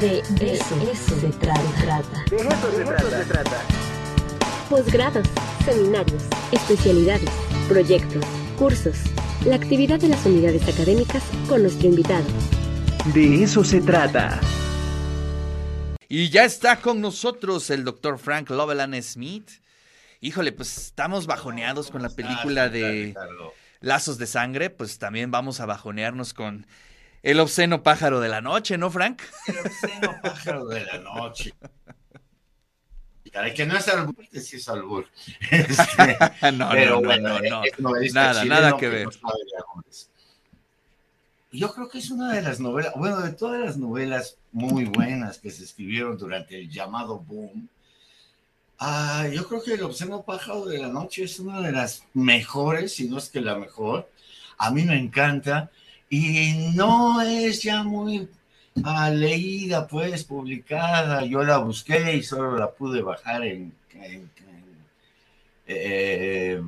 De, eso, se trata. De eso se trata. Posgrados, seminarios, especialidades, proyectos, cursos, la actividad de las unidades académicas con nuestro invitado. De eso se trata. Y ya está con nosotros el doctor Frank Loveland Smith. Híjole, pues estamos bajoneados con la película de Lazos de Sangre, pues también vamos a bajonearnos con el obsceno pájaro de la noche, ¿no, Frank? El obsceno pájaro de la noche. Caray, que no es albur, sí es albur. Este, no, no, no, no, nada, nada que, ver. Yo creo que es una de las novelas, bueno, de todas las novelas muy buenas que se escribieron durante el llamado boom, ah, yo creo que El obsceno pájaro de la noche es una de las mejores, si no es que la mejor. A mí me encanta y no es ya muy leída, pues, publicada. Yo la busqué y solo la pude bajar en, eh,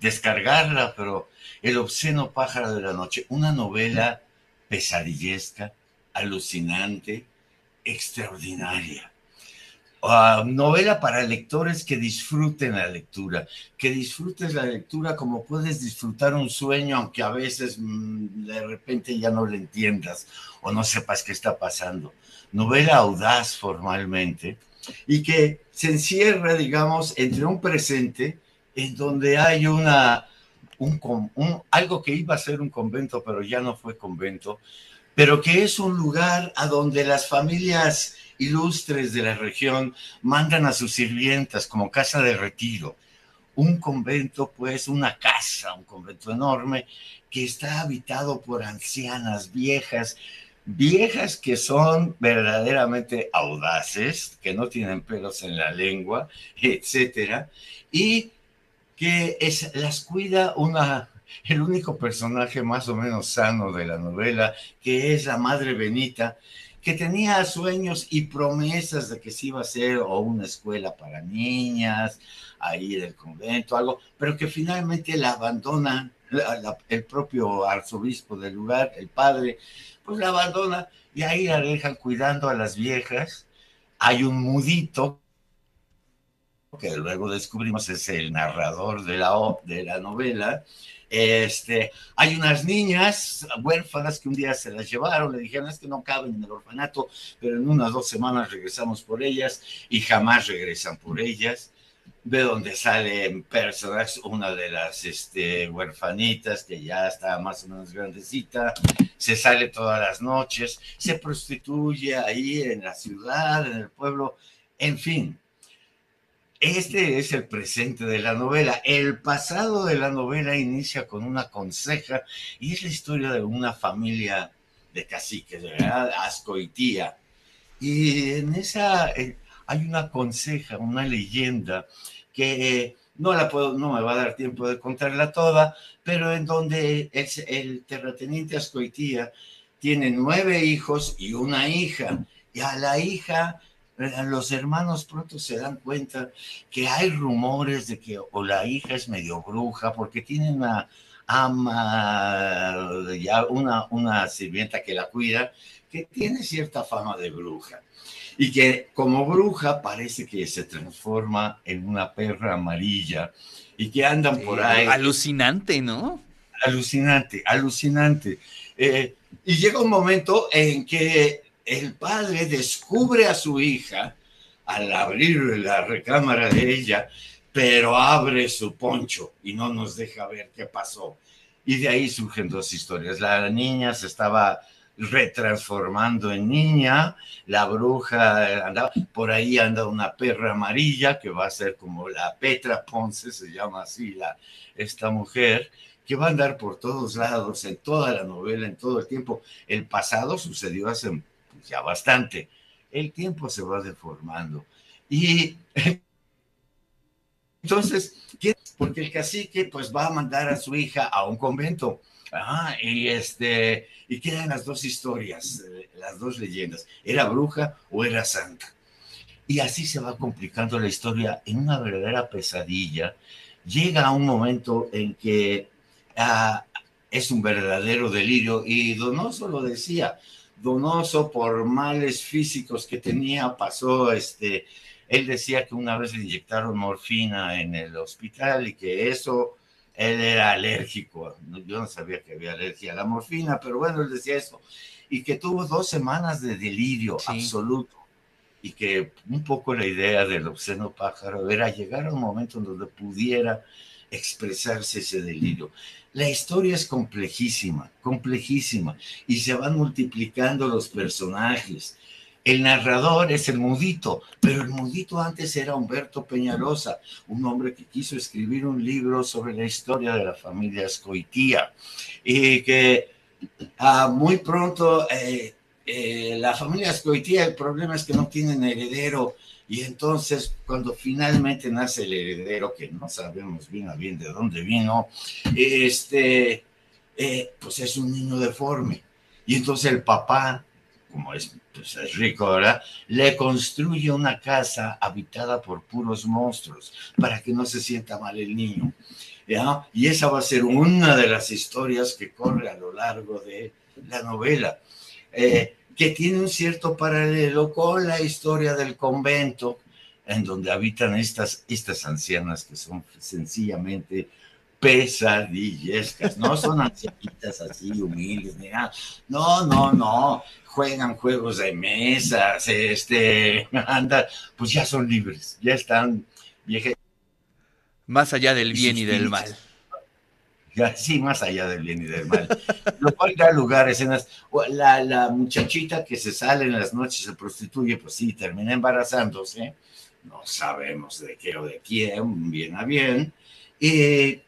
descargarla, pero El obsceno pájaro de la noche, una novela pesadillesca, alucinante, extraordinaria. Novela para lectores que disfruten la lectura, que disfrutes la lectura como puedes disfrutar un sueño, aunque a veces mm, de repente ya no le entiendas o no sepas qué está pasando. Novela audaz formalmente y que se encierra, digamos, entre un presente en donde hay una, un, algo que iba a ser un convento, pero ya no fue convento, pero que es un lugar a donde las familias ilustres de la región mandan a sus sirvientas como casa de retiro. Un convento, pues, una casa, un convento enorme, que está habitado por ancianas viejas, viejas que son verdaderamente audaces, que no tienen pelos en la lengua, etcétera, y que es, las cuida una, el único personaje más o menos sano de la novela, que es la madre Benita, que tenía sueños y promesas de que se iba a hacer o una escuela para niñas, ahí del convento, algo, pero que finalmente la abandona el propio arzobispo del lugar, el padre, pues la abandona y ahí la dejan cuidando a las viejas. Hay un mudito que luego descubrimos es el narrador de la, de la novela, este, hay unas niñas huérfanas que un día se las llevaron, le dijeron es que no caben en el orfanato, pero en unas dos semanas regresamos por ellas y jamás regresan por ellas. Ve donde salen personas, una de las este, huerfanitas que ya está más o menos grandecita, se sale todas las noches, se prostituye ahí en la ciudad, en el pueblo, en fin, este es el presente de la novela. El pasado de la novela inicia con una conseja y es la historia de una familia de caciques, ¿verdad? Ascoitía. Y en esa eh, hay una conseja, una leyenda que no la puedo, no me va a dar tiempo de contarla toda, pero en donde el, el terrateniente Ascoitía tiene nueve hijos y una hija. Y a la hija los hermanos pronto se dan cuenta que hay rumores de que o la hija es medio bruja porque tiene una ama, ya una, una sirvienta que la cuida, que tiene cierta fama de bruja y que como bruja parece que se transforma en una perra amarilla y que andan por ahí. Alucinante, ¿no? Alucinante, alucinante. Eh, y llega un momento en que el padre descubre a su hija al abrir la recámara de ella, pero abre su poncho y no nos deja ver qué pasó. Y de ahí surgen dos historias. La niña se estaba retransformando en niña, la bruja andaba, por ahí anda una perra amarilla que va a ser como la Petra Ponce, se llama así la, esta mujer, que va a andar por todos lados, en toda la novela, en todo el tiempo. El pasado sucedió hace ya bastante. El tiempo se va deformando. Y entonces, porque el cacique pues va a mandar a su hija a un convento. Ah, y este, y quedan las dos historias, eh, las dos leyendas. ¿Era bruja o era santa? Y así se va complicando la historia en una verdadera pesadilla. Llega a un momento en que ah, es un verdadero delirio, y Donoso lo decía, Donoso, por males físicos que tenía, pasó, este, él decía que una vez le inyectaron morfina en el hospital y que eso, él era alérgico. Yo no sabía que había alergia a la morfina, pero bueno, él decía eso. Y que tuvo dos semanas de delirio absoluto. Y que un poco la idea del obsceno pájaro era llegar a un momento en donde pudiera expresarse ese delirio. La historia es complejísima, complejísima, y se van multiplicando los personajes. El narrador es el mudito, pero el mudito antes era Humberto Peñalosa, un hombre que quiso escribir un libro sobre la historia de la familia Escoitía y que ah, muy pronto eh, eh, la familia Escoitía, el problema es que no tienen heredero y entonces, cuando finalmente nace el heredero, que no sabemos bien a bien de dónde vino, este, eh, pues es un niño deforme. Y entonces el papá, como es, pues es rico, ¿verdad? Le construye una casa habitada por puros monstruos para que no se sienta mal el niño. ¿ya? Y esa va a ser una de las historias que corre a lo largo de la novela. Eh, que tiene un cierto paralelo con la historia del convento, en donde habitan estas, estas ancianas que son sencillamente pesadillescas, no son ancianitas así humildes, ni nada. no, no, no, juegan juegos de mesas, este, anda, pues ya son libres, ya están viejas. Más allá del bien y del mal sí, más allá del bien y del mal. Lo cual da lugar a escenas. La, la, muchachita que se sale en las noches, se prostituye, pues sí, termina embarazándose. No sabemos de qué o de quién, bien a bien. Y,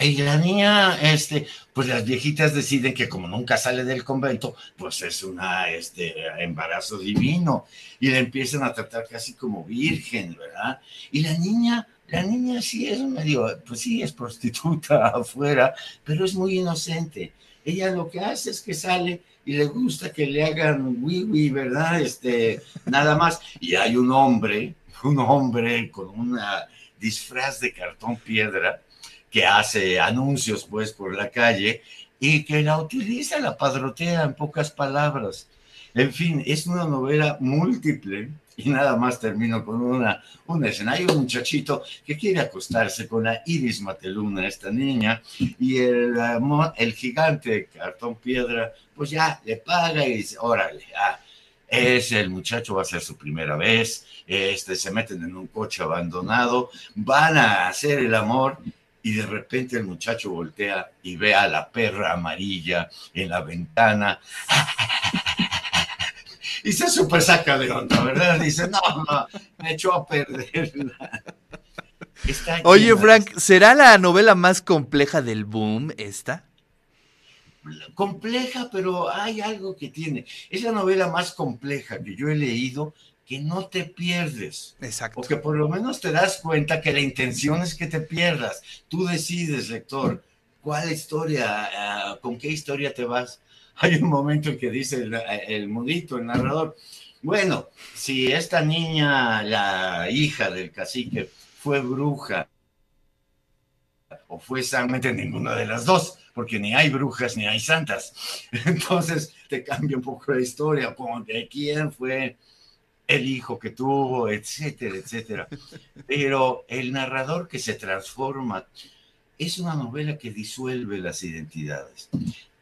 y la niña, este, pues las viejitas deciden que como nunca sale del convento, pues es un este, embarazo divino. Y la empiezan a tratar casi como virgen, ¿verdad? Y la niña la niña sí es medio, pues sí, es prostituta afuera, pero es muy inocente. Ella lo que hace es que sale y le gusta que le hagan wiwi, ¿verdad? Este, nada más. Y hay un hombre, un hombre con una disfraz de cartón piedra que hace anuncios pues por la calle y que la utiliza, la padrotea en pocas palabras. En fin, es una novela múltiple y nada más termino con una, una escena. Hay un muchachito que quiere acostarse con la Iris Mateluna, esta niña, y el, el gigante cartón piedra, pues ya le paga y dice, órale, ah, es el muchacho, va a ser su primera vez, este, se meten en un coche abandonado, van a hacer el amor y de repente el muchacho voltea y ve a la perra amarilla en la ventana y se super saca de onda, ¿verdad? Dice, no, no, me echó a perder. Oye, Frank, ¿será la novela más compleja del boom esta? Compleja, pero hay algo que tiene. Es la novela más compleja que yo he leído que no te pierdes. Exacto. O que por lo menos te das cuenta que la intención es que te pierdas. Tú decides, lector, cuál historia, ah, con qué historia te vas hay un momento en que dice el, mudito, el narrador, bueno, si esta niña, la hija del cacique, fue bruja o fue santamente ninguna de las dos, porque ni hay brujas ni hay santas. Entonces te cambia un poco la historia, de quién fue el hijo que tuvo, etcétera, etcétera. Pero el narrador que se transforma es una novela que disuelve las identidades.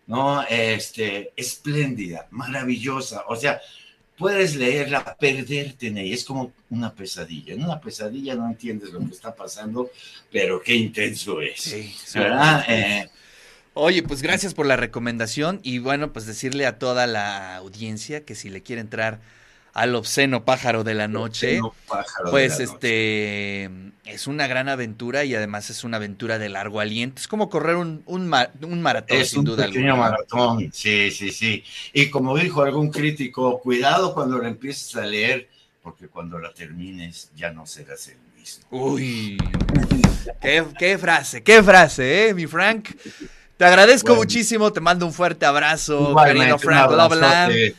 ¿no? Este, espléndida, maravillosa. O sea, puedes leerla, perderte en ella. Es como una pesadilla. En una pesadilla no entiendes lo que está pasando, pero qué intenso es. Eh, Oye, pues gracias por la recomendación y bueno, pues decirle a toda la audiencia que si le quiere entrar al obsceno pájaro de la noche. Pues este es una gran aventura y además es una aventura de largo aliento. Es como correr un, un, maratón, es un pequeño maratón, sí, sí, sí. Y como dijo algún crítico, cuidado cuando la empieces a leer, porque cuando la termines ya no serás el mismo. Uy, qué, frase, qué frase, ¿eh, mi Frank? Te agradezco muchísimo, te mando un fuerte abrazo, querido Frank Loveland.